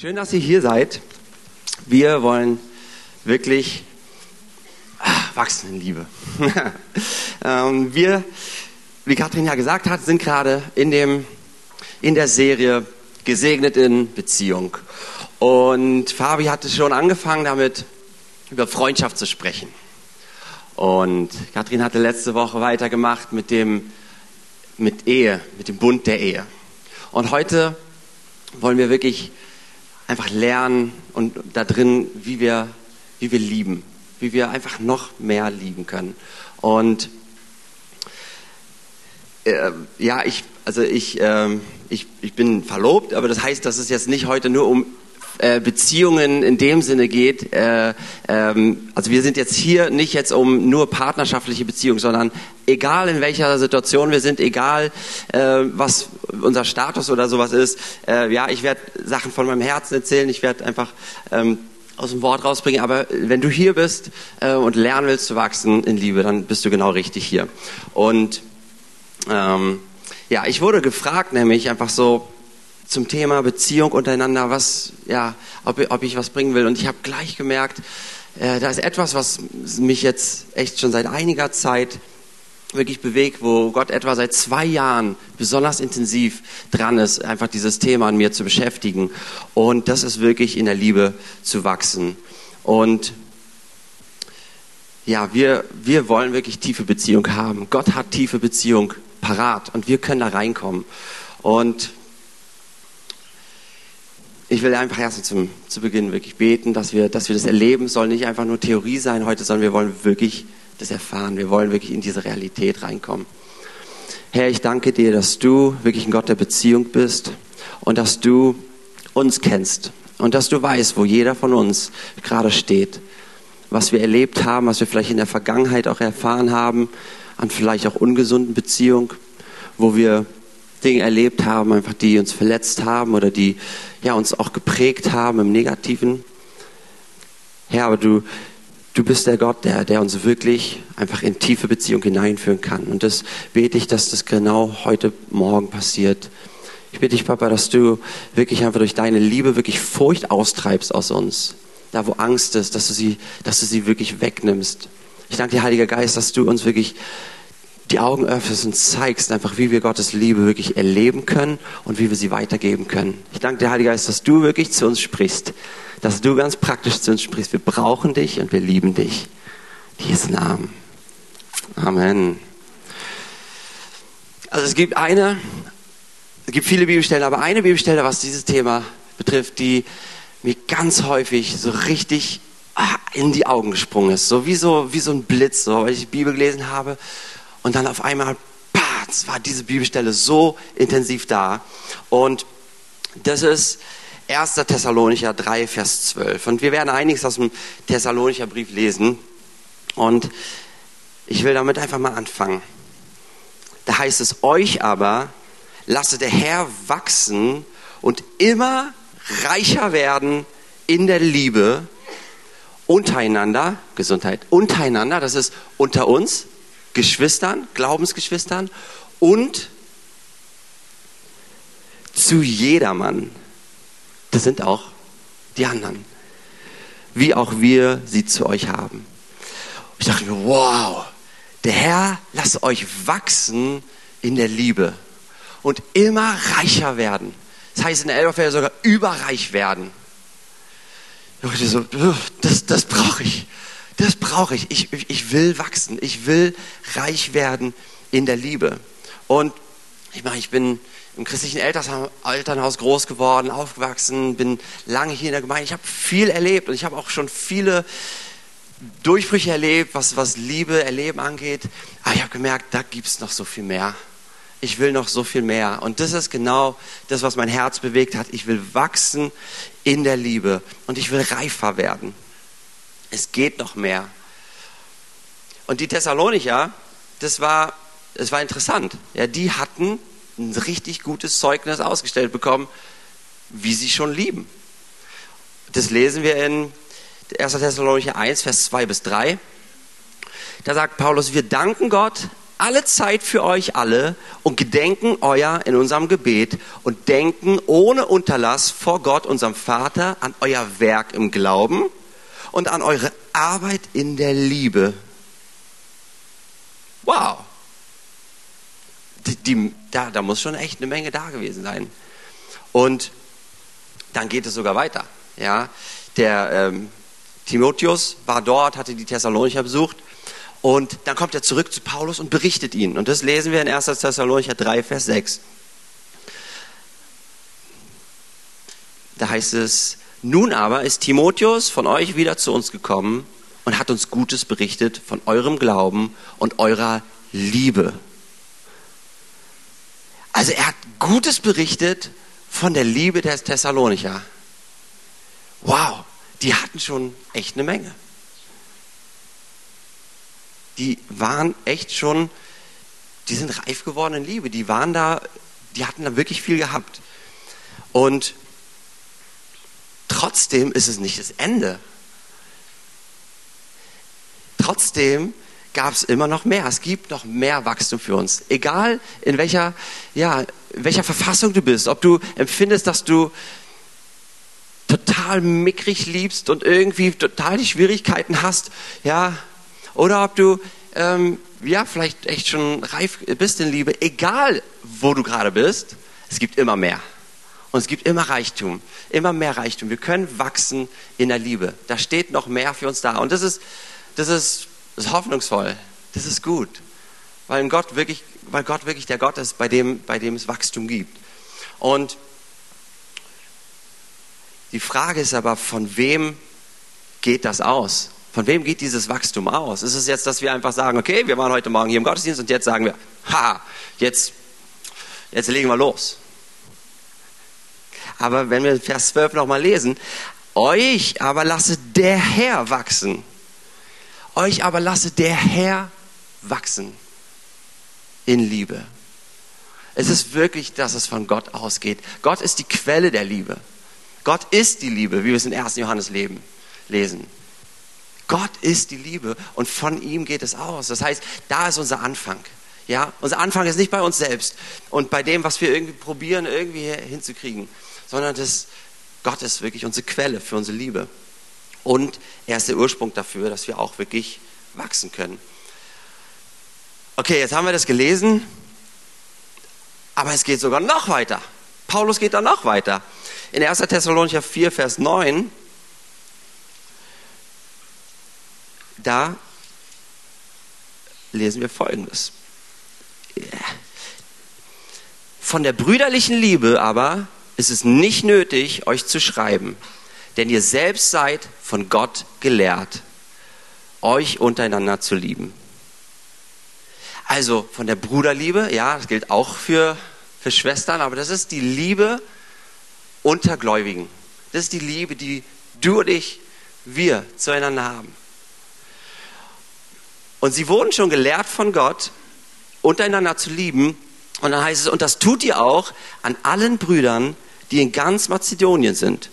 Schön, dass ihr hier seid. Wir wollen wirklich ach, wachsen in Liebe. ähm, wir, wie Katrin ja gesagt hat, sind gerade in, dem, in der Serie Gesegnet in Beziehung. Und Fabi hatte schon angefangen damit, über Freundschaft zu sprechen. Und Katrin hatte letzte Woche weitergemacht mit dem, mit Ehe, mit dem Bund der Ehe. Und heute wollen wir wirklich einfach lernen und da drin, wie wir, wie wir lieben, wie wir einfach noch mehr lieben können. Und äh, ja, ich, also ich, äh, ich, ich bin verlobt, aber das heißt, dass es jetzt nicht heute nur um äh, Beziehungen in dem Sinne geht. Äh, ähm, also wir sind jetzt hier nicht jetzt um nur partnerschaftliche Beziehungen, sondern egal in welcher Situation wir sind, egal äh, was unser Status oder sowas ist, ja, ich werde Sachen von meinem Herzen erzählen, ich werde einfach ähm, aus dem Wort rausbringen, aber wenn du hier bist und lernen willst zu wachsen in Liebe, dann bist du genau richtig hier. Und ähm, ja, ich wurde gefragt, nämlich einfach so, zum Thema Beziehung untereinander, was, ja, ob, ob ich was bringen will. Und ich habe gleich gemerkt, äh, da ist etwas, was mich jetzt echt schon seit einiger Zeit wirklich bewegt, wo Gott etwa seit zwei Jahren besonders intensiv dran ist, einfach dieses Thema an mir zu beschäftigen. Und das ist wirklich in der Liebe zu wachsen. Und ja, wir, wir wollen wirklich tiefe Beziehung haben. Gott hat tiefe Beziehung parat und wir können da reinkommen. Und ich will einfach erst zum, zu Beginn wirklich beten, dass wir, dass wir das erleben. Es soll nicht einfach nur Theorie sein heute, sondern wir wollen wirklich das erfahren. Wir wollen wirklich in diese Realität reinkommen. Herr, ich danke dir, dass du wirklich ein Gott der Beziehung bist und dass du uns kennst und dass du weißt, wo jeder von uns gerade steht, was wir erlebt haben, was wir vielleicht in der Vergangenheit auch erfahren haben, an vielleicht auch ungesunden Beziehungen, wo wir Dinge erlebt haben, einfach die uns verletzt haben oder die ja uns auch geprägt haben im Negativen. Herr, aber du, du bist der Gott, der, der uns wirklich einfach in tiefe Beziehung hineinführen kann. Und das bete ich, dass das genau heute Morgen passiert. Ich bitte dich, Papa, dass du wirklich einfach durch deine Liebe wirklich Furcht austreibst aus uns. Da, wo Angst ist, dass du sie, dass du sie wirklich wegnimmst. Ich danke dir, Heiliger Geist, dass du uns wirklich die Augen öffnest und zeigst einfach, wie wir Gottes Liebe wirklich erleben können und wie wir sie weitergeben können. Ich danke dir, Heiliger Geist, dass du wirklich zu uns sprichst, dass du ganz praktisch zu uns sprichst. Wir brauchen dich und wir lieben dich. In Jesu Namen. Amen. Also es gibt eine, es gibt viele Bibelstellen, aber eine Bibelstelle, was dieses Thema betrifft, die mir ganz häufig so richtig ah, in die Augen gesprungen ist. So wie so, wie so ein Blitz, so, weil ich die Bibel gelesen habe und dann auf einmal, patz, war diese Bibelstelle so intensiv da. Und das ist 1. Thessalonicher 3, Vers 12. Und wir werden einiges aus dem Thessalonicher Brief lesen. Und ich will damit einfach mal anfangen. Da heißt es, euch aber lasse der Herr wachsen und immer reicher werden in der Liebe untereinander, Gesundheit, untereinander, das ist unter uns, Geschwistern, Glaubensgeschwistern und zu jedermann. Das sind auch die anderen. Wie auch wir sie zu euch haben. Ich dachte mir, wow, der Herr lasse euch wachsen in der Liebe und immer reicher werden. Das heißt in der Elberfelder sogar überreich werden. Ich so, das, das brauche ich. Das brauche ich. ich. Ich will wachsen. Ich will reich werden in der Liebe. Und ich meine, ich bin im christlichen Elternhaus groß geworden, aufgewachsen, bin lange hier in der Gemeinde. Ich habe viel erlebt und ich habe auch schon viele Durchbrüche erlebt, was, was Liebe, Erleben angeht. Aber ich habe gemerkt, da gibt es noch so viel mehr. Ich will noch so viel mehr. Und das ist genau das, was mein Herz bewegt hat. Ich will wachsen in der Liebe und ich will reifer werden. Es geht noch mehr. Und die Thessalonicher, das war, das war interessant. Ja, die hatten ein richtig gutes Zeugnis ausgestellt bekommen, wie sie schon lieben. Das lesen wir in 1. Thessalonicher 1, Vers 2 bis 3. Da sagt Paulus, wir danken Gott alle Zeit für euch alle und gedenken euer in unserem Gebet und denken ohne Unterlass vor Gott, unserem Vater, an euer Werk im Glauben und an eure Arbeit in der Liebe. Wow. Die, die, da, da muss schon echt eine Menge da gewesen sein. Und dann geht es sogar weiter. Ja, der ähm, Timotheus war dort, hatte die Thessalonicher besucht und dann kommt er zurück zu Paulus und berichtet ihnen. Und das lesen wir in 1. Thessalonicher 3, Vers 6. Da heißt es, nun aber ist Timotheus von euch wieder zu uns gekommen und hat uns Gutes berichtet von eurem Glauben und eurer Liebe. Also er hat Gutes berichtet von der Liebe der Thessalonicher. Wow, die hatten schon echt eine Menge. Die waren echt schon, die sind reif geworden in Liebe. Die waren da, die hatten da wirklich viel gehabt. Und trotzdem ist es nicht das Ende. Trotzdem gab es immer noch mehr. Es gibt noch mehr Wachstum für uns. Egal in welcher, ja, welcher Verfassung du bist, ob du empfindest, dass du total mickrig liebst und irgendwie total die Schwierigkeiten hast, ja, oder ob du ähm, ja vielleicht echt schon reif bist in Liebe, egal wo du gerade bist, es gibt immer mehr. Und es gibt immer Reichtum, immer mehr Reichtum. Wir können wachsen in der Liebe. Da steht noch mehr für uns da. Und das ist, das ist, das ist hoffnungsvoll. Das ist gut. Weil Gott wirklich, weil Gott wirklich der Gott ist, bei dem, bei dem es Wachstum gibt. Und die Frage ist aber, von wem geht das aus? Von wem geht dieses Wachstum aus? Ist es jetzt, dass wir einfach sagen, okay, wir waren heute Morgen hier im Gottesdienst und jetzt sagen wir, haha, jetzt, jetzt legen wir los. Aber wenn wir Vers 12 nochmal lesen, euch aber lasse der Herr wachsen. Euch aber lasse der Herr wachsen in Liebe. Es ist wirklich, dass es von Gott ausgeht. Gott ist die Quelle der Liebe. Gott ist die Liebe, wie wir es in 1. Johannes leben, lesen. Gott ist die Liebe und von ihm geht es aus. Das heißt, da ist unser Anfang. Ja, unser Anfang ist nicht bei uns selbst und bei dem, was wir irgendwie probieren, irgendwie hinzukriegen, sondern das, Gott ist wirklich unsere Quelle für unsere Liebe. Und er ist der Ursprung dafür, dass wir auch wirklich wachsen können. Okay, jetzt haben wir das gelesen, aber es geht sogar noch weiter. Paulus geht da noch weiter. In 1. Thessalonicher 4, Vers 9, da lesen wir Folgendes. Von der brüderlichen Liebe aber ist es nicht nötig, euch zu schreiben, denn ihr selbst seid von Gott gelehrt, euch untereinander zu lieben. Also von der Bruderliebe, ja, das gilt auch für, für Schwestern, aber das ist die Liebe unter Gläubigen. Das ist die Liebe, die du und ich, wir zueinander haben. Und sie wurden schon gelehrt von Gott, untereinander zu lieben. Und dann heißt es, und das tut ihr auch an allen Brüdern, die in ganz Mazedonien sind.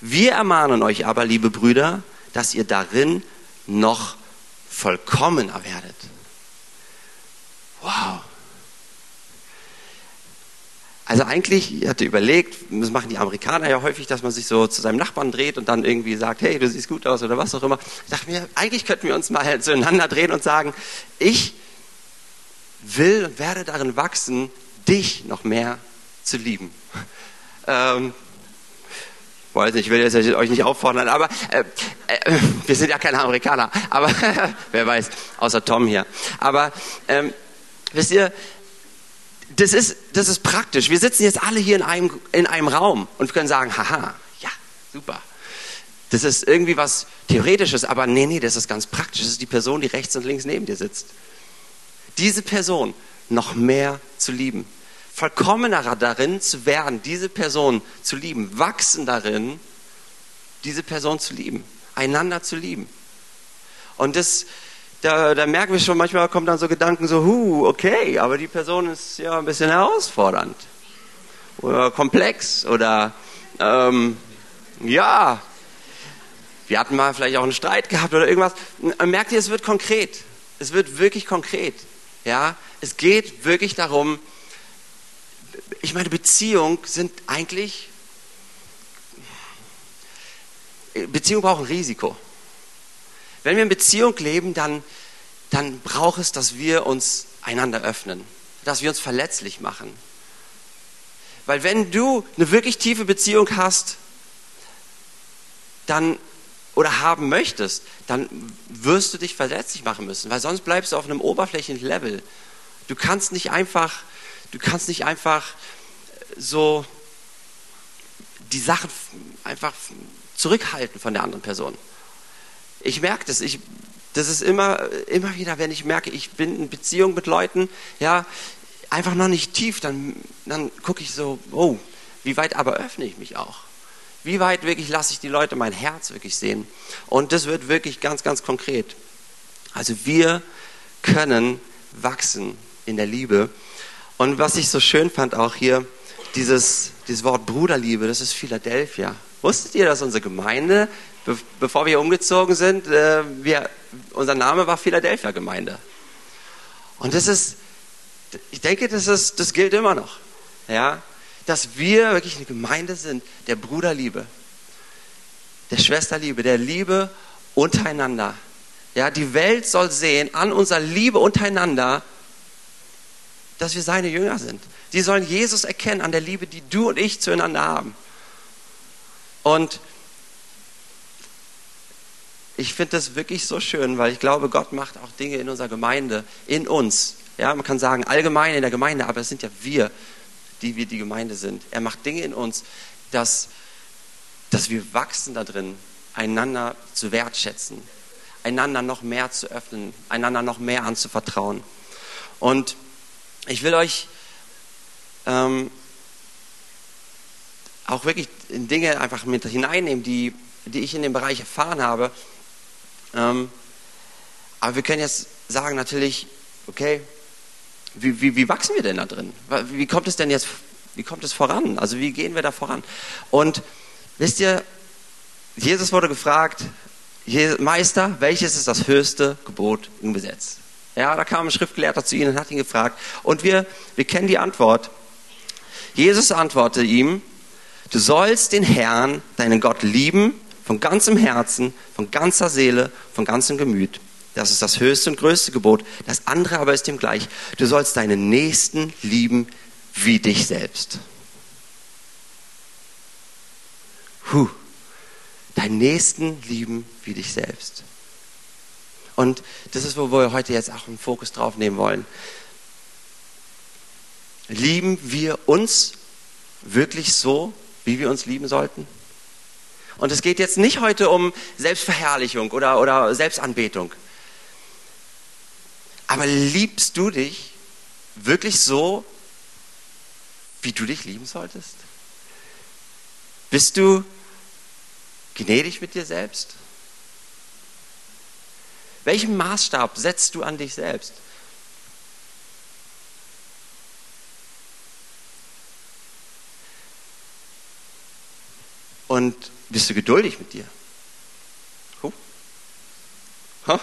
Wir ermahnen euch aber, liebe Brüder, dass ihr darin noch vollkommener werdet. Wow. Also eigentlich, ich hatte überlegt, das machen die Amerikaner ja häufig, dass man sich so zu seinem Nachbarn dreht und dann irgendwie sagt, hey, du siehst gut aus oder was auch immer. Ich dachte mir, eigentlich könnten wir uns mal zueinander drehen und sagen, ich will und werde darin wachsen, dich noch mehr zu lieben. Ähm, weiß nicht, ich will jetzt euch nicht auffordern, aber äh, äh, wir sind ja keine Amerikaner, aber wer weiß, außer Tom hier. Aber ähm, wisst ihr, das ist, das ist praktisch. Wir sitzen jetzt alle hier in einem, in einem Raum und können sagen, haha, ja, super. Das ist irgendwie was Theoretisches, aber nee, nee, das ist ganz praktisch. Das ist die Person, die rechts und links neben dir sitzt. Diese Person noch mehr zu lieben. Vollkommener darin zu werden, diese Person zu lieben. Wachsen darin, diese Person zu lieben. Einander zu lieben. Und das, da, da merken wir schon, manchmal kommen dann so Gedanken so, hu, okay, aber die Person ist ja ein bisschen herausfordernd oder komplex oder ähm, ja, wir hatten mal vielleicht auch einen Streit gehabt oder irgendwas. Merkt ihr, es wird konkret. Es wird wirklich konkret. Ja, es geht wirklich darum, ich meine, Beziehungen sind eigentlich, Beziehungen brauchen Risiko. Wenn wir in Beziehung leben, dann, dann braucht es, dass wir uns einander öffnen, dass wir uns verletzlich machen. Weil wenn du eine wirklich tiefe Beziehung hast, dann oder haben möchtest, dann wirst du dich verletzlich machen müssen, weil sonst bleibst du auf einem oberflächlichen Level. Du kannst nicht einfach, du kannst nicht einfach so die Sachen einfach zurückhalten von der anderen Person. Ich merke das, ich, das ist immer, immer wieder, wenn ich merke, ich bin in Beziehung mit Leuten, ja, einfach noch nicht tief, dann, dann gucke ich so, oh, wie weit aber öffne ich mich auch? Wie weit wirklich lasse ich die Leute mein Herz wirklich sehen? Und das wird wirklich ganz, ganz konkret. Also wir können wachsen in der Liebe. Und was ich so schön fand auch hier, dieses, dieses Wort Bruderliebe, das ist Philadelphia. Wusstet ihr, dass unsere Gemeinde, be bevor wir umgezogen sind, äh, wir, unser Name war Philadelphia Gemeinde. Und das ist, ich denke, das, ist, das gilt immer noch. Ja? dass wir wirklich eine Gemeinde sind der Bruderliebe, der Schwesterliebe, der Liebe untereinander. Ja, die Welt soll sehen an unserer Liebe untereinander, dass wir seine Jünger sind. Sie sollen Jesus erkennen an der Liebe, die du und ich zueinander haben. Und ich finde das wirklich so schön, weil ich glaube, Gott macht auch Dinge in unserer Gemeinde, in uns. Ja, man kann sagen allgemein in der Gemeinde, aber es sind ja wir, die wir die Gemeinde sind. Er macht Dinge in uns, dass, dass wir wachsen da drin, einander zu wertschätzen, einander noch mehr zu öffnen, einander noch mehr anzuvertrauen. Und ich will euch ähm, auch wirklich in Dinge einfach mit hineinnehmen, die, die ich in dem Bereich erfahren habe. Ähm, aber wir können jetzt sagen natürlich, okay, wie, wie, wie wachsen wir denn da drin? Wie kommt es denn jetzt, wie kommt es voran? Also wie gehen wir da voran? Und wisst ihr, Jesus wurde gefragt, Meister, welches ist das höchste Gebot im Gesetz? Ja, da kam ein Schriftgelehrter zu ihnen und hat ihn gefragt. Und wir, wir kennen die Antwort. Jesus antwortete ihm, du sollst den Herrn, deinen Gott lieben, von ganzem Herzen, von ganzer Seele, von ganzem Gemüt das ist das höchste und größte Gebot. Das andere aber ist ihm gleich. Du sollst deinen Nächsten lieben wie dich selbst. Huh. Deinen Nächsten lieben wie dich selbst. Und das ist, wo wir heute jetzt auch einen Fokus drauf nehmen wollen. Lieben wir uns wirklich so, wie wir uns lieben sollten? Und es geht jetzt nicht heute um Selbstverherrlichung oder, oder Selbstanbetung. Aber liebst du dich wirklich so, wie du dich lieben solltest? Bist du gnädig mit dir selbst? Welchen Maßstab setzt du an dich selbst? Und bist du geduldig mit dir? Huh. Huh.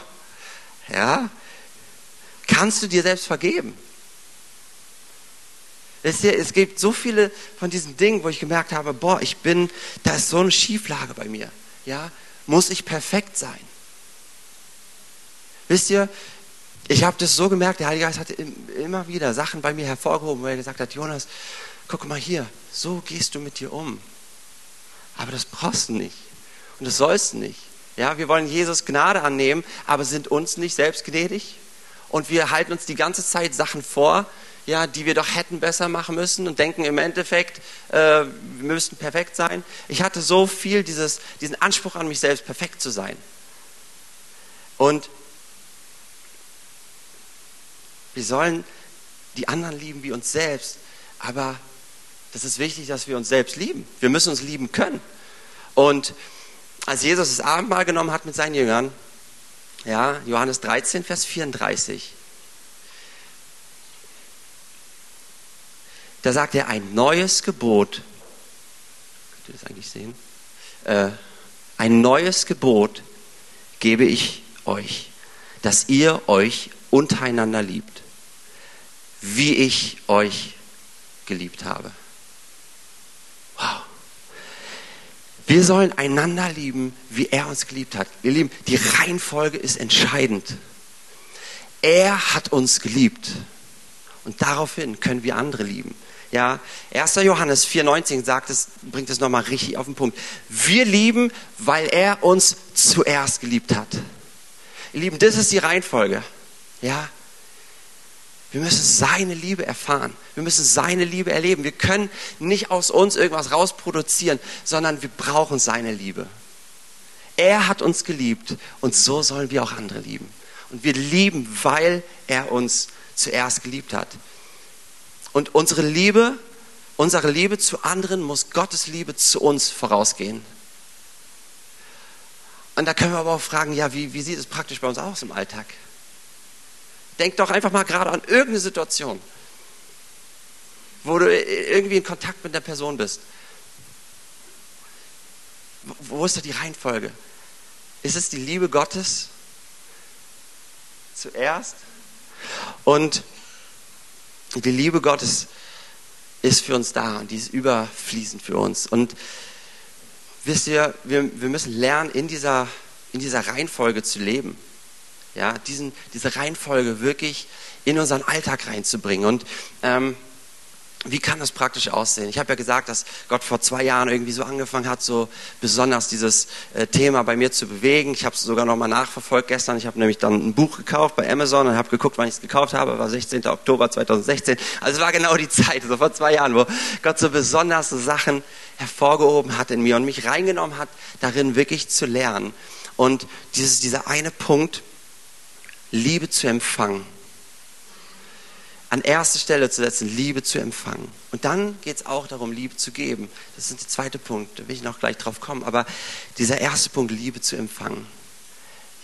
Ja, Kannst du dir selbst vergeben? Es gibt so viele von diesen Dingen, wo ich gemerkt habe, boah, ich bin, da ist so eine Schieflage bei mir. Ja, muss ich perfekt sein? Wisst ihr, ich habe das so gemerkt, der Heilige Geist hat immer wieder Sachen bei mir hervorgehoben, wo er gesagt hat, Jonas, guck mal hier, so gehst du mit dir um. Aber das brauchst du nicht. Und das sollst du nicht. Ja, wir wollen Jesus Gnade annehmen, aber sind uns nicht selbst gnädig? und wir halten uns die ganze Zeit Sachen vor, ja, die wir doch hätten besser machen müssen und denken im Endeffekt, äh, wir müssten perfekt sein. Ich hatte so viel dieses, diesen Anspruch an mich selbst, perfekt zu sein. Und wir sollen die anderen lieben wie uns selbst, aber das ist wichtig, dass wir uns selbst lieben. Wir müssen uns lieben können. Und als Jesus das Abendmahl genommen hat mit seinen Jüngern, ja, Johannes 13, Vers 34. Da sagt er ein neues Gebot. Könnt ihr das eigentlich sehen? Äh, ein neues Gebot gebe ich euch, dass ihr euch untereinander liebt. wie ich euch geliebt habe. Wow. Wir sollen einander lieben, wie er uns geliebt hat. Ihr Lieben, die Reihenfolge ist entscheidend. Er hat uns geliebt. Und daraufhin können wir andere lieben. Ja, 1. Johannes 4,19 sagt es, bringt es nochmal richtig auf den Punkt. Wir lieben, weil er uns zuerst geliebt hat. Ihr Lieben, das ist die Reihenfolge. Ja, wir müssen seine Liebe erfahren. Wir müssen seine Liebe erleben. Wir können nicht aus uns irgendwas rausproduzieren, sondern wir brauchen seine Liebe. Er hat uns geliebt und so sollen wir auch andere lieben. Und wir lieben, weil er uns zuerst geliebt hat. Und unsere Liebe, unsere Liebe zu anderen muss Gottes Liebe zu uns vorausgehen. Und da können wir aber auch fragen, ja, wie, wie sieht es praktisch bei uns aus im Alltag? Denk doch einfach mal gerade an irgendeine Situation, wo du irgendwie in Kontakt mit der Person bist. Wo ist da die Reihenfolge? Ist es die Liebe Gottes zuerst? Und die Liebe Gottes ist für uns da und die ist überfließend für uns. Und wisst ihr, wir, wir müssen lernen, in dieser, in dieser Reihenfolge zu leben. Ja, diesen, diese Reihenfolge wirklich in unseren Alltag reinzubringen. Und ähm, wie kann das praktisch aussehen? Ich habe ja gesagt, dass Gott vor zwei Jahren irgendwie so angefangen hat, so besonders dieses äh, Thema bei mir zu bewegen. Ich habe es sogar nochmal nachverfolgt gestern. Ich habe nämlich dann ein Buch gekauft bei Amazon und habe geguckt, wann ich es gekauft habe. War 16. Oktober 2016. Also es war genau die Zeit, so vor zwei Jahren, wo Gott so besonders so Sachen hervorgehoben hat in mir und mich reingenommen hat, darin wirklich zu lernen. Und dieses, dieser eine Punkt, Liebe zu empfangen an erste Stelle zu setzen, Liebe zu empfangen. Und dann geht es auch darum, Liebe zu geben. Das ist der zweite Punkt, da will ich noch gleich drauf kommen. Aber dieser erste Punkt, Liebe zu empfangen.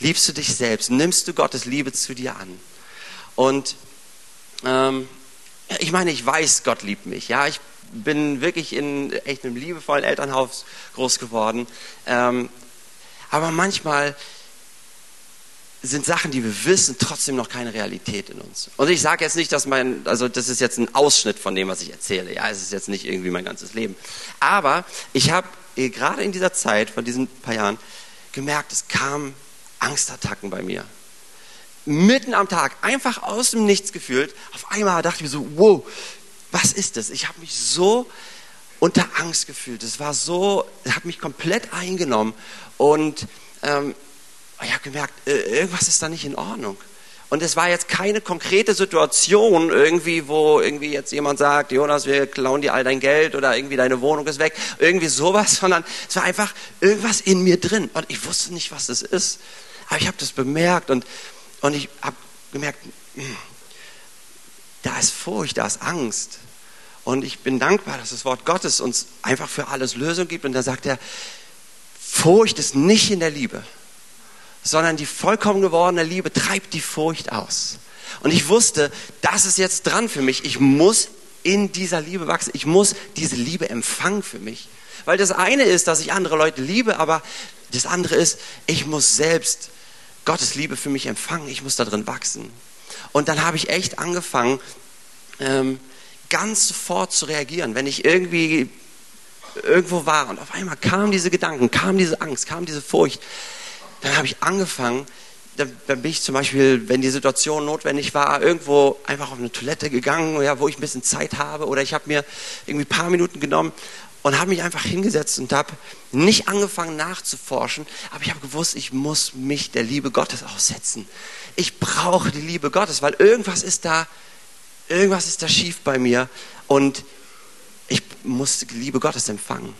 Liebst du dich selbst? Nimmst du Gottes Liebe zu dir an? Und ähm, ich meine, ich weiß, Gott liebt mich. Ja, ich bin wirklich in echt einem liebevollen Elternhaus groß geworden. Ähm, aber manchmal sind Sachen, die wir wissen, trotzdem noch keine Realität in uns. Und ich sage jetzt nicht, dass mein, also das ist jetzt ein Ausschnitt von dem, was ich erzähle. Ja, es ist jetzt nicht irgendwie mein ganzes Leben. Aber ich habe eh, gerade in dieser Zeit, von diesen paar Jahren, gemerkt, es kamen Angstattacken bei mir. Mitten am Tag, einfach aus dem Nichts gefühlt. Auf einmal dachte ich mir so, wow, was ist das? Ich habe mich so unter Angst gefühlt. Es war so, es hat mich komplett eingenommen. Und ähm, ich habe gemerkt, äh, irgendwas ist da nicht in Ordnung. Und es war jetzt keine konkrete Situation irgendwie, wo irgendwie jetzt jemand sagt, Jonas, wir klauen dir all dein Geld oder irgendwie deine Wohnung ist weg, irgendwie sowas, sondern es war einfach irgendwas in mir drin. Und ich wusste nicht, was das ist. Aber ich habe das bemerkt und, und ich habe gemerkt, hm, da ist Furcht, da ist Angst. Und ich bin dankbar, dass das Wort Gottes uns einfach für alles Lösung gibt. Und da sagt er, Furcht ist nicht in der Liebe sondern die vollkommen gewordene Liebe treibt die Furcht aus. Und ich wusste, das ist jetzt dran für mich. Ich muss in dieser Liebe wachsen. Ich muss diese Liebe empfangen für mich. Weil das eine ist, dass ich andere Leute liebe, aber das andere ist, ich muss selbst Gottes Liebe für mich empfangen. Ich muss da drin wachsen. Und dann habe ich echt angefangen, ähm, ganz sofort zu reagieren, wenn ich irgendwie irgendwo war und auf einmal kamen diese Gedanken, kam diese Angst, kam diese Furcht dann habe ich angefangen, dann, bin ich zum Beispiel, wenn die Situation notwendig war, irgendwo einfach auf eine Toilette gegangen, ja, wo ich ein bisschen Zeit habe oder ich habe mir irgendwie ein paar Minuten genommen und habe mich einfach hingesetzt und habe nicht angefangen nachzuforschen, aber ich habe gewusst, ich muss mich der Liebe Gottes aussetzen. Ich brauche die Liebe Gottes, weil irgendwas ist da, irgendwas ist da schief bei mir und ich muss Liebe Gottes empfangen.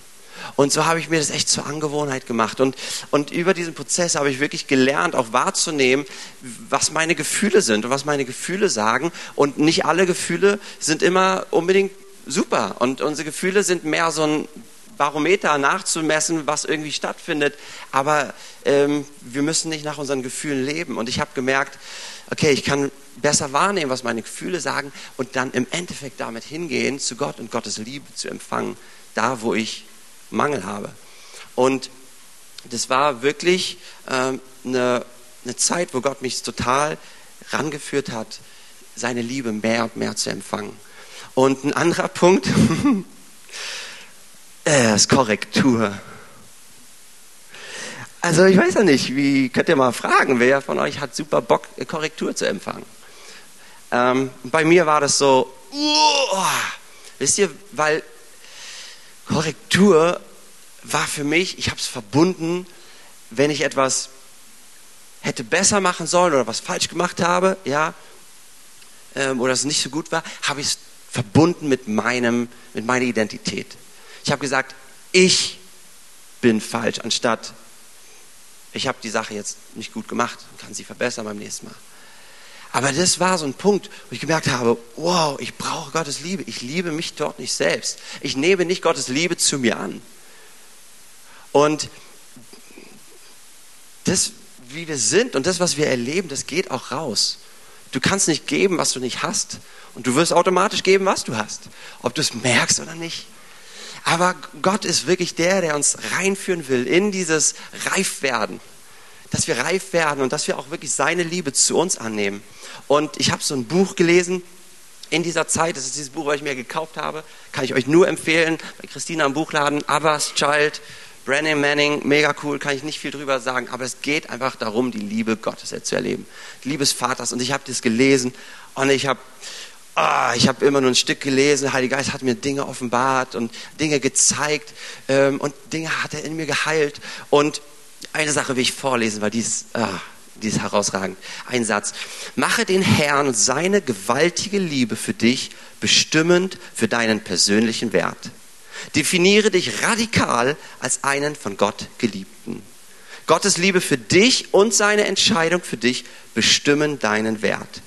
Und so habe ich mir das echt zur Angewohnheit gemacht. Und, und über diesen Prozess habe ich wirklich gelernt, auch wahrzunehmen, was meine Gefühle sind und was meine Gefühle sagen. Und nicht alle Gefühle sind immer unbedingt super. Und unsere Gefühle sind mehr so ein Barometer nachzumessen, was irgendwie stattfindet. Aber ähm, wir müssen nicht nach unseren Gefühlen leben. Und ich habe gemerkt, okay, ich kann besser wahrnehmen, was meine Gefühle sagen und dann im Endeffekt damit hingehen, zu Gott und Gottes Liebe zu empfangen, da wo ich Mangel habe. Und das war wirklich äh, eine, eine Zeit, wo Gott mich total rangeführt hat, seine Liebe mehr und mehr zu empfangen. Und ein anderer Punkt äh, ist Korrektur. Also ich weiß ja nicht, wie könnt ihr mal fragen, wer von euch hat super Bock, Korrektur zu empfangen? Ähm, bei mir war das so, uh, wisst ihr, weil Korrektur war für mich, ich habe es verbunden, wenn ich etwas hätte besser machen sollen oder was falsch gemacht habe, ja, ähm, oder es nicht so gut war, habe ich es verbunden mit meinem, mit meiner Identität. Ich habe gesagt, ich bin falsch, anstatt ich habe die Sache jetzt nicht gut gemacht, kann sie verbessern beim nächsten Mal. Aber das war so ein Punkt, wo ich gemerkt habe, wow, ich brauche Gottes Liebe. Ich liebe mich dort nicht selbst. Ich nehme nicht Gottes Liebe zu mir an. Und das, wie wir sind und das, was wir erleben, das geht auch raus. Du kannst nicht geben, was du nicht hast. Und du wirst automatisch geben, was du hast. Ob du es merkst oder nicht. Aber Gott ist wirklich der, der uns reinführen will in dieses Reifwerden. Dass wir reif werden und dass wir auch wirklich seine Liebe zu uns annehmen. Und ich habe so ein Buch gelesen in dieser Zeit, das ist dieses Buch, was ich mir gekauft habe, kann ich euch nur empfehlen, bei Christina am Buchladen, Abbas Child, Brennan Manning, mega cool, kann ich nicht viel drüber sagen, aber es geht einfach darum, die Liebe Gottes zu erleben, die Liebe des Vaters. Und ich habe das gelesen. Und ich habe ah, ich habe immer nur ein Stück gelesen, der Heilige Geist hat mir Dinge offenbart und Dinge gezeigt ähm, und Dinge hat er in mir geheilt. Und eine Sache will ich vorlesen, weil die ist, ah, die ist herausragend. Ein Satz. Mache den Herrn und seine gewaltige Liebe für dich bestimmend für deinen persönlichen Wert. Definiere dich radikal als einen von Gott geliebten. Gottes Liebe für dich und seine Entscheidung für dich bestimmen deinen Wert.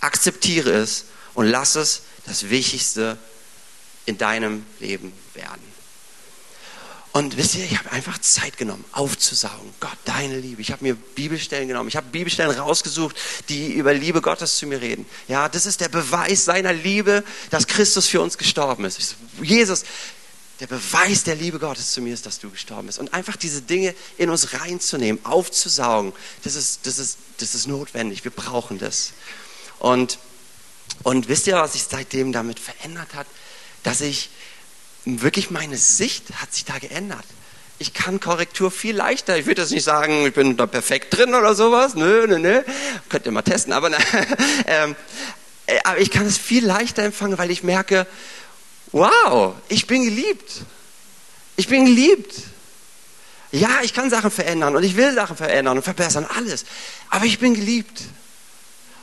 Akzeptiere es und lass es das Wichtigste in deinem Leben werden. Und wisst ihr, ich habe einfach Zeit genommen, aufzusaugen. Gott, deine Liebe. Ich habe mir Bibelstellen genommen. Ich habe Bibelstellen rausgesucht, die über Liebe Gottes zu mir reden. Ja, das ist der Beweis seiner Liebe, dass Christus für uns gestorben ist. So, Jesus, der Beweis der Liebe Gottes zu mir ist, dass du gestorben bist. Und einfach diese Dinge in uns reinzunehmen, aufzusaugen, das ist, das ist, das ist notwendig. Wir brauchen das. Und und wisst ihr, was sich seitdem damit verändert hat? Dass ich wirklich meine Sicht hat sich da geändert. Ich kann Korrektur viel leichter. Ich würde jetzt nicht sagen, ich bin da perfekt drin oder sowas. Nö, nö, nö. Könnt ihr mal testen, aber, ähm, äh, aber ich kann es viel leichter empfangen, weil ich merke, wow, ich bin geliebt. Ich bin geliebt. Ja, ich kann Sachen verändern und ich will Sachen verändern und verbessern, alles. Aber ich bin geliebt.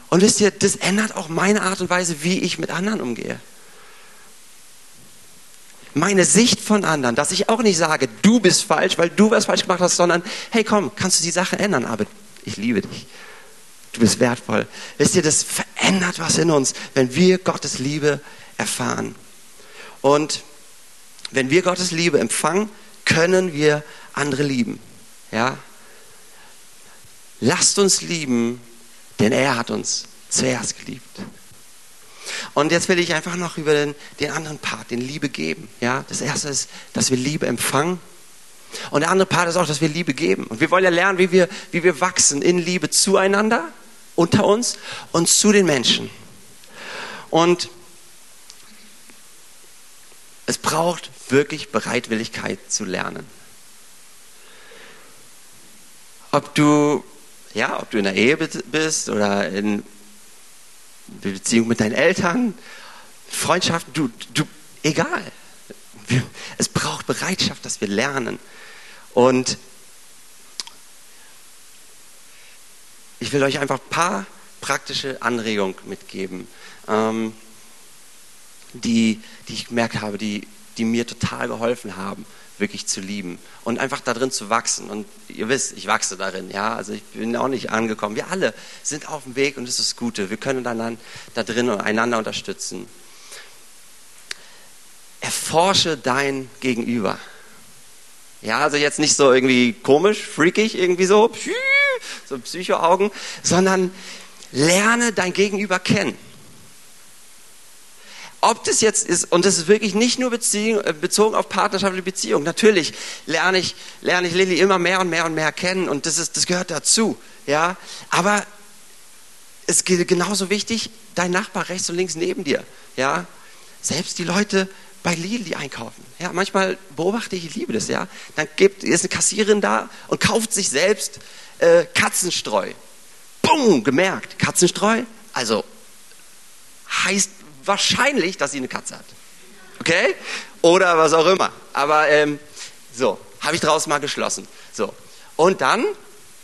Und wisst ihr, das ändert auch meine Art und Weise, wie ich mit anderen umgehe. Meine Sicht von anderen, dass ich auch nicht sage, du bist falsch, weil du was falsch gemacht hast, sondern, hey komm, kannst du die Sache ändern, aber ich liebe dich. Du bist wertvoll. Wisst ihr, das verändert was in uns, wenn wir Gottes Liebe erfahren. Und wenn wir Gottes Liebe empfangen, können wir andere lieben. Ja? Lasst uns lieben, denn er hat uns zuerst geliebt. Und jetzt will ich einfach noch über den, den anderen Part, den Liebe geben. Ja, das erste ist, dass wir Liebe empfangen. Und der andere Part ist auch, dass wir Liebe geben. Und wir wollen ja lernen, wie wir, wie wir wachsen in Liebe zueinander, unter uns und zu den Menschen. Und es braucht wirklich Bereitwilligkeit zu lernen. Ob du ja, ob du in der Ehe bist oder in Beziehung mit deinen Eltern, Freundschaften, du, du, egal. Es braucht Bereitschaft, dass wir lernen. Und ich will euch einfach ein paar praktische Anregungen mitgeben, ähm, die, die ich gemerkt habe, die, die mir total geholfen haben wirklich zu lieben und einfach darin zu wachsen. Und ihr wisst, ich wachse darin, ja. Also ich bin auch nicht angekommen. Wir alle sind auf dem Weg und das ist das Gute. Wir können dann da drin einander unterstützen. Erforsche dein Gegenüber. Ja, also jetzt nicht so irgendwie komisch, freakig, irgendwie so, so Psychoaugen, sondern lerne dein Gegenüber kennen ob das jetzt ist, und das ist wirklich nicht nur Beziehung, äh, bezogen auf partnerschaftliche Beziehung. Natürlich lerne ich, lerne ich Lilly immer mehr und mehr und mehr kennen und das, ist, das gehört dazu. Ja? Aber es ist genauso wichtig, dein Nachbar rechts und links neben dir. Ja, selbst die Leute bei Lidl, einkaufen. Ja, manchmal beobachte ich, ich liebe das, ja. Dann gibt, ist eine Kassierin da und kauft sich selbst äh, Katzenstreu. Bumm, gemerkt, Katzenstreu, also heißt wahrscheinlich, dass sie eine Katze hat. Okay? Oder was auch immer. Aber ähm, so, habe ich draußen mal geschlossen. So. Und dann,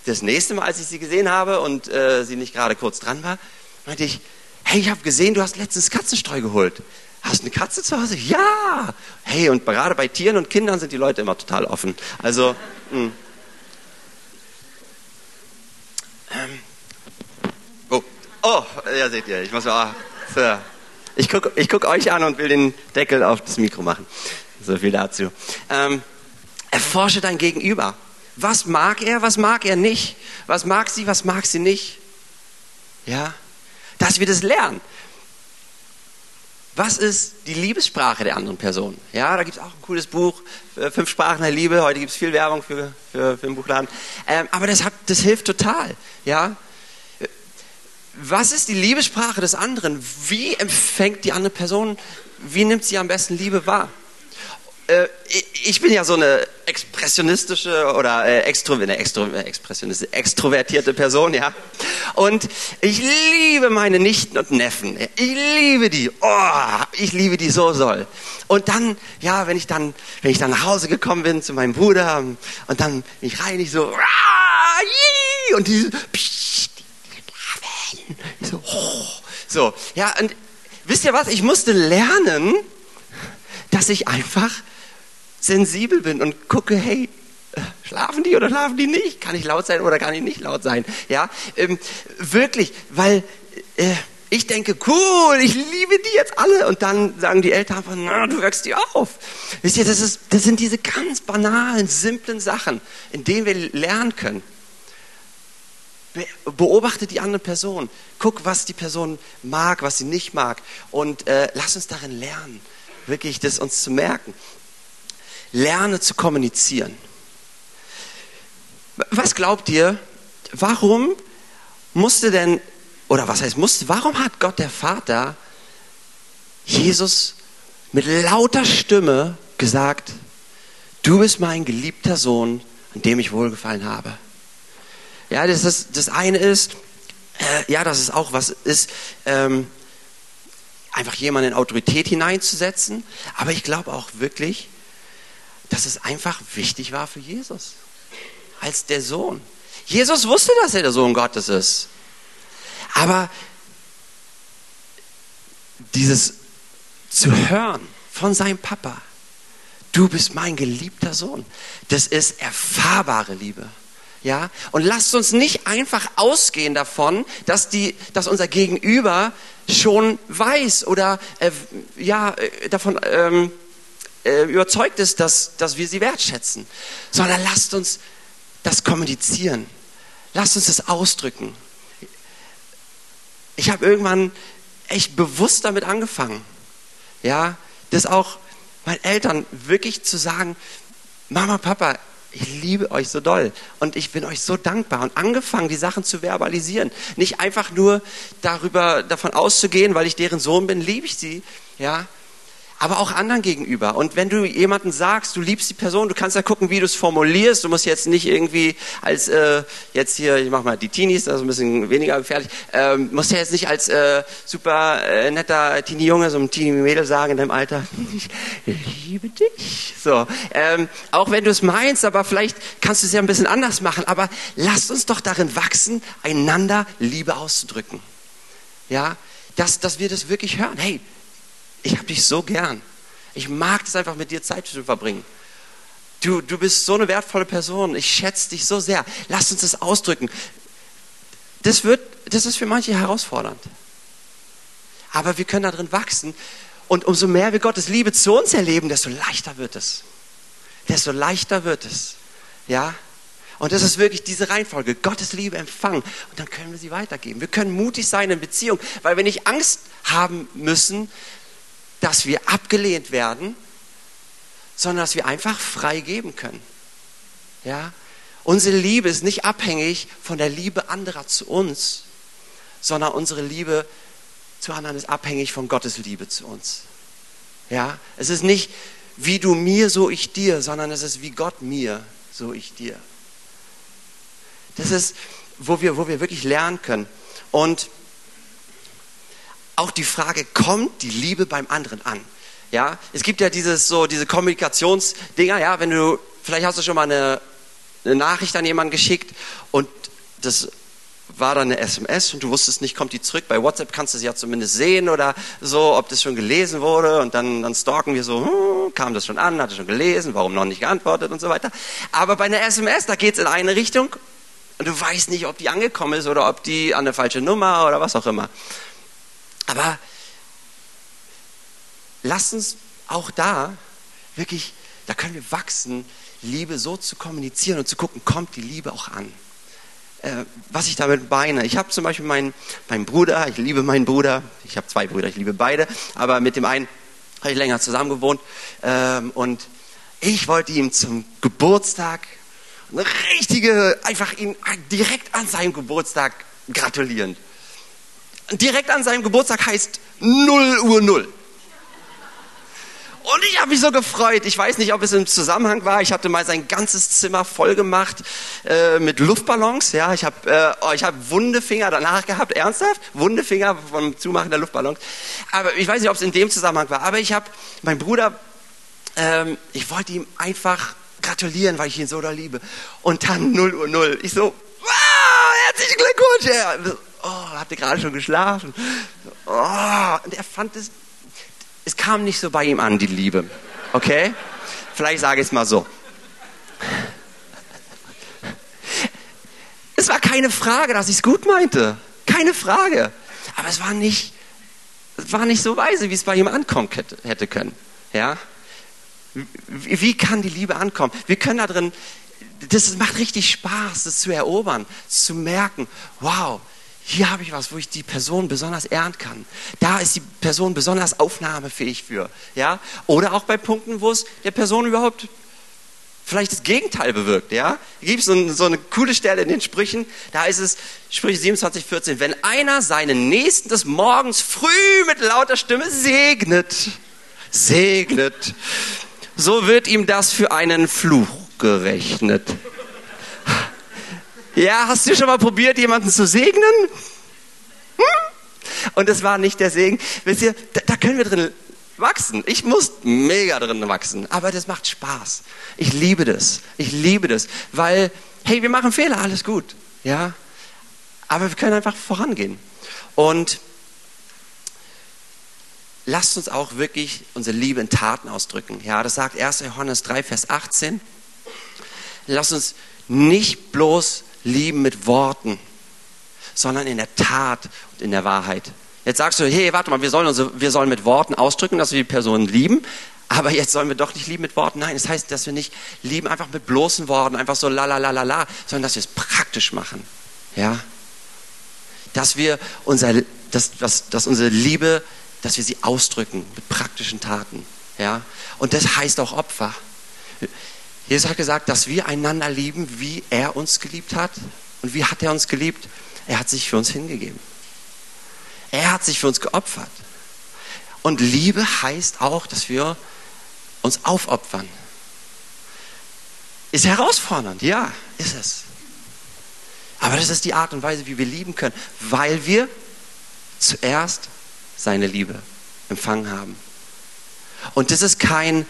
das nächste Mal, als ich sie gesehen habe und äh, sie nicht gerade kurz dran war, meinte ich, hey, ich habe gesehen, du hast letztens Katzenstreu geholt. Hast du eine Katze zu Hause? Ja! Hey, und gerade bei Tieren und Kindern sind die Leute immer total offen. Also. Hm. Ähm. Oh, oh, ja, seht ihr, ich muss mal. So. Ich gucke ich guck euch an und will den Deckel auf das Mikro machen. So viel dazu. Ähm, erforsche dein Gegenüber. Was mag er, was mag er nicht? Was mag sie, was mag sie nicht? Ja, dass wir das lernen. Was ist die Liebessprache der anderen Person? Ja, da gibt es auch ein cooles Buch, äh, Fünf Sprachen der Liebe. Heute gibt es viel Werbung für, für, für den Buchladen. Ähm, aber das, hat, das hilft total. Ja, was ist die Liebessprache des anderen? Wie empfängt die andere Person, wie nimmt sie am besten Liebe wahr? Äh, ich bin ja so eine expressionistische oder äh, extro, eine extro, äh, expressionistische, extrovertierte Person, ja. Und ich liebe meine Nichten und Neffen. Ich liebe die. Oh, ich liebe die so soll. Und dann, ja, wenn ich dann, wenn ich dann nach Hause gekommen bin zu meinem Bruder und dann bin ich rein, ich so, und die, psch, so, oh, so, ja, und wisst ihr was? Ich musste lernen, dass ich einfach sensibel bin und gucke, hey, äh, schlafen die oder schlafen die nicht? Kann ich laut sein oder kann ich nicht laut sein? Ja, ähm, wirklich, weil äh, ich denke, cool, ich liebe die jetzt alle. Und dann sagen die Eltern na, du wächst die auf. Wisst ihr, das, ist, das sind diese ganz banalen, simplen Sachen, in denen wir lernen können. Beobachte die andere Person. Guck, was die Person mag, was sie nicht mag. Und äh, lass uns darin lernen, wirklich das uns zu merken. Lerne zu kommunizieren. Was glaubt ihr, warum musste denn, oder was heißt musste, warum hat Gott der Vater Jesus mit lauter Stimme gesagt, du bist mein geliebter Sohn, an dem ich wohlgefallen habe? Ja, das, ist, das eine ist, äh, ja, dass es auch was ist, ähm, einfach jemanden in Autorität hineinzusetzen. Aber ich glaube auch wirklich, dass es einfach wichtig war für Jesus. Als der Sohn. Jesus wusste, dass er der Sohn Gottes ist. Aber dieses zu hören von seinem Papa, du bist mein geliebter Sohn, das ist erfahrbare Liebe. Ja? Und lasst uns nicht einfach ausgehen davon, dass, die, dass unser Gegenüber schon weiß oder äh, ja, äh, davon ähm, äh, überzeugt ist, dass, dass wir sie wertschätzen, sondern lasst uns das kommunizieren. Lasst uns das ausdrücken. Ich habe irgendwann echt bewusst damit angefangen, ja, das auch meinen Eltern wirklich zu sagen, Mama, Papa, ich liebe euch so doll. Und ich bin euch so dankbar. Und angefangen, die Sachen zu verbalisieren. Nicht einfach nur darüber, davon auszugehen, weil ich deren Sohn bin, liebe ich sie, ja, aber auch anderen gegenüber. Und wenn du jemanden sagst, du liebst die Person, du kannst ja gucken, wie du es formulierst. Du musst jetzt nicht irgendwie als äh, jetzt hier, ich mach mal die Teenies, das ist ein bisschen weniger gefährlich, ähm, musst ja jetzt nicht als äh, super äh, netter Teenie-Junge, so ein Teenie-Mädel sagen in deinem Alter, ich liebe dich. So, ähm, auch wenn du es meinst, aber vielleicht kannst du es ja ein bisschen anders machen. Aber lasst uns doch darin wachsen, einander Liebe auszudrücken. Ja, dass, dass wir das wirklich hören. Hey, ich habe dich so gern. Ich mag es einfach mit dir Zeit zu verbringen. Du, du bist so eine wertvolle Person. Ich schätze dich so sehr. Lass uns das ausdrücken. Das, wird, das ist für manche herausfordernd. Aber wir können darin wachsen. Und umso mehr wir Gottes Liebe zu uns erleben, desto leichter wird es. Desto leichter wird es. Ja? Und das ist wirklich diese Reihenfolge. Gottes Liebe empfangen. Und dann können wir sie weitergeben. Wir können mutig sein in Beziehung, weil wir nicht Angst haben müssen, dass wir abgelehnt werden, sondern dass wir einfach frei geben können. Ja? Unsere Liebe ist nicht abhängig von der Liebe anderer zu uns, sondern unsere Liebe zu anderen ist abhängig von Gottes Liebe zu uns. Ja, es ist nicht wie du mir, so ich dir, sondern es ist wie Gott mir, so ich dir. Das ist, wo wir, wo wir wirklich lernen können. Und auch die Frage, kommt die Liebe beim anderen an? Ja, es gibt ja dieses, so, diese Kommunikationsdinger, ja, wenn du, vielleicht hast du schon mal eine, eine Nachricht an jemanden geschickt und das war dann eine SMS und du wusstest nicht, kommt die zurück. Bei WhatsApp kannst du sie ja zumindest sehen oder so, ob das schon gelesen wurde und dann, dann stalken wir so, hm, kam das schon an, hat er schon gelesen, warum noch nicht geantwortet und so weiter. Aber bei einer SMS, da geht es in eine Richtung und du weißt nicht, ob die angekommen ist oder ob die an eine falsche Nummer oder was auch immer. Aber lass uns auch da wirklich, da können wir wachsen, Liebe so zu kommunizieren und zu gucken, kommt die Liebe auch an äh, was ich damit meine. Ich habe zum Beispiel meinen, meinen Bruder, ich liebe meinen Bruder, ich habe zwei Brüder, ich liebe beide, aber mit dem einen habe ich länger zusammen gewohnt ähm, und ich wollte ihm zum Geburtstag eine richtige, einfach ihn direkt an seinem Geburtstag gratulieren. Direkt an seinem Geburtstag heißt 0 Uhr 0. Und ich habe mich so gefreut. Ich weiß nicht, ob es im Zusammenhang war. Ich hatte mal sein ganzes Zimmer voll gemacht äh, mit Luftballons. Ja, ich habe äh, oh, habe Wundefinger danach gehabt. Ernsthaft? Wundefinger vom Zumachen der Luftballons. Aber ich weiß nicht, ob es in dem Zusammenhang war. Aber ich habe, mein Bruder, ähm, ich wollte ihm einfach gratulieren, weil ich ihn so da liebe. Und dann 0 Uhr 0. Ich so, wow, herzlichen Glückwunsch. Ja. Oh, habt ihr gerade schon geschlafen? Oh, und er fand es es kam nicht so bei ihm an, die Liebe. Okay? Vielleicht sage ich es mal so. Es war keine Frage, dass ich es gut meinte. Keine Frage. Aber es war nicht, es war nicht so weise, wie es bei ihm ankommen hätte können. Ja? Wie, kann die Liebe ankommen? Wir können da drin, das macht richtig Spaß, das zu erobern, zu merken, wow, hier habe ich was, wo ich die Person besonders ehren kann. Da ist die Person besonders aufnahmefähig für. Ja? Oder auch bei Punkten, wo es der Person überhaupt vielleicht das Gegenteil bewirkt. Ja? Da gibt es so, so, eine coole Stelle in den Sprüchen, da ist es, Sprüche 27, 14, wenn einer seinen Nächsten des Morgens früh mit lauter Stimme segnet, segnet, so wird ihm das für einen Fluch gerechnet. Ja, hast du schon mal probiert, jemanden zu segnen? Hm? Und es war nicht der Segen. Wisst ihr, da, da können wir drin wachsen. Ich muss mega drin wachsen, aber das macht Spaß. Ich liebe das. Ich liebe das, weil, hey, wir machen Fehler, alles gut. Ja, aber wir können einfach vorangehen. Und lasst uns auch wirklich unsere Liebe in Taten ausdrücken. Ja, das sagt 1. Johannes 3, Vers 18. Lasst uns nicht bloß lieben mit Worten, sondern in der Tat und in der Wahrheit. Jetzt sagst du, hey, warte mal, wir sollen, unsere, wir sollen mit Worten ausdrücken, dass wir die Person lieben, aber jetzt sollen wir doch nicht lieben mit Worten. Nein, das heißt, dass wir nicht lieben einfach mit bloßen Worten, einfach so la la la la la, sondern dass wir es praktisch machen. Ja? Dass wir unser, dass, dass, dass unsere Liebe, dass wir sie ausdrücken mit praktischen Taten. Ja? Und das heißt auch Opfer. Jesus hat gesagt, dass wir einander lieben, wie er uns geliebt hat. Und wie hat er uns geliebt? Er hat sich für uns hingegeben. Er hat sich für uns geopfert. Und Liebe heißt auch, dass wir uns aufopfern. Ist herausfordernd, ja, ist es. Aber das ist die Art und Weise, wie wir lieben können, weil wir zuerst seine Liebe empfangen haben. Und das ist kein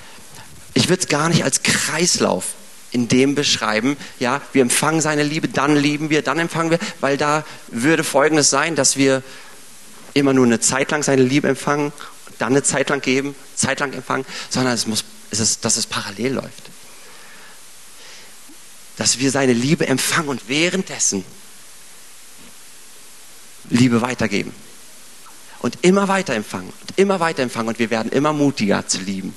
ich würde es gar nicht als Kreislauf in dem beschreiben, ja, wir empfangen seine Liebe, dann lieben wir, dann empfangen wir, weil da würde Folgendes sein, dass wir immer nur eine Zeit lang seine Liebe empfangen, dann eine Zeit lang geben, Zeit lang empfangen, sondern es muss, es ist, dass es parallel läuft. Dass wir seine Liebe empfangen und währenddessen Liebe weitergeben. Und immer weiter empfangen und immer weiter empfangen und wir werden immer mutiger zu lieben.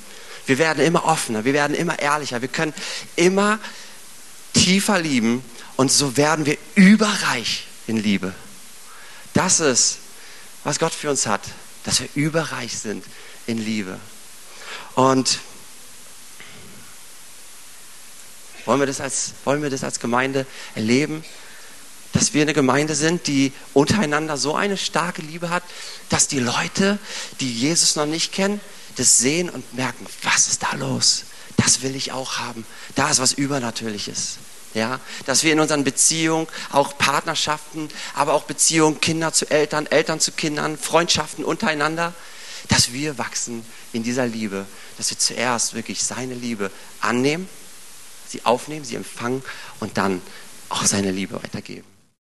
Wir werden immer offener, wir werden immer ehrlicher, wir können immer tiefer lieben und so werden wir überreich in Liebe. Das ist, was Gott für uns hat, dass wir überreich sind in Liebe. Und wollen wir das als, wollen wir das als Gemeinde erleben, dass wir eine Gemeinde sind, die untereinander so eine starke Liebe hat, dass die Leute, die Jesus noch nicht kennen, das sehen und merken, was ist da los? Das will ich auch haben. Da ist was Übernatürliches. Ja, dass wir in unseren Beziehungen, auch Partnerschaften, aber auch Beziehungen Kinder zu Eltern, Eltern zu Kindern, Freundschaften untereinander, dass wir wachsen in dieser Liebe, dass wir zuerst wirklich seine Liebe annehmen, sie aufnehmen, sie empfangen und dann auch seine Liebe weitergeben.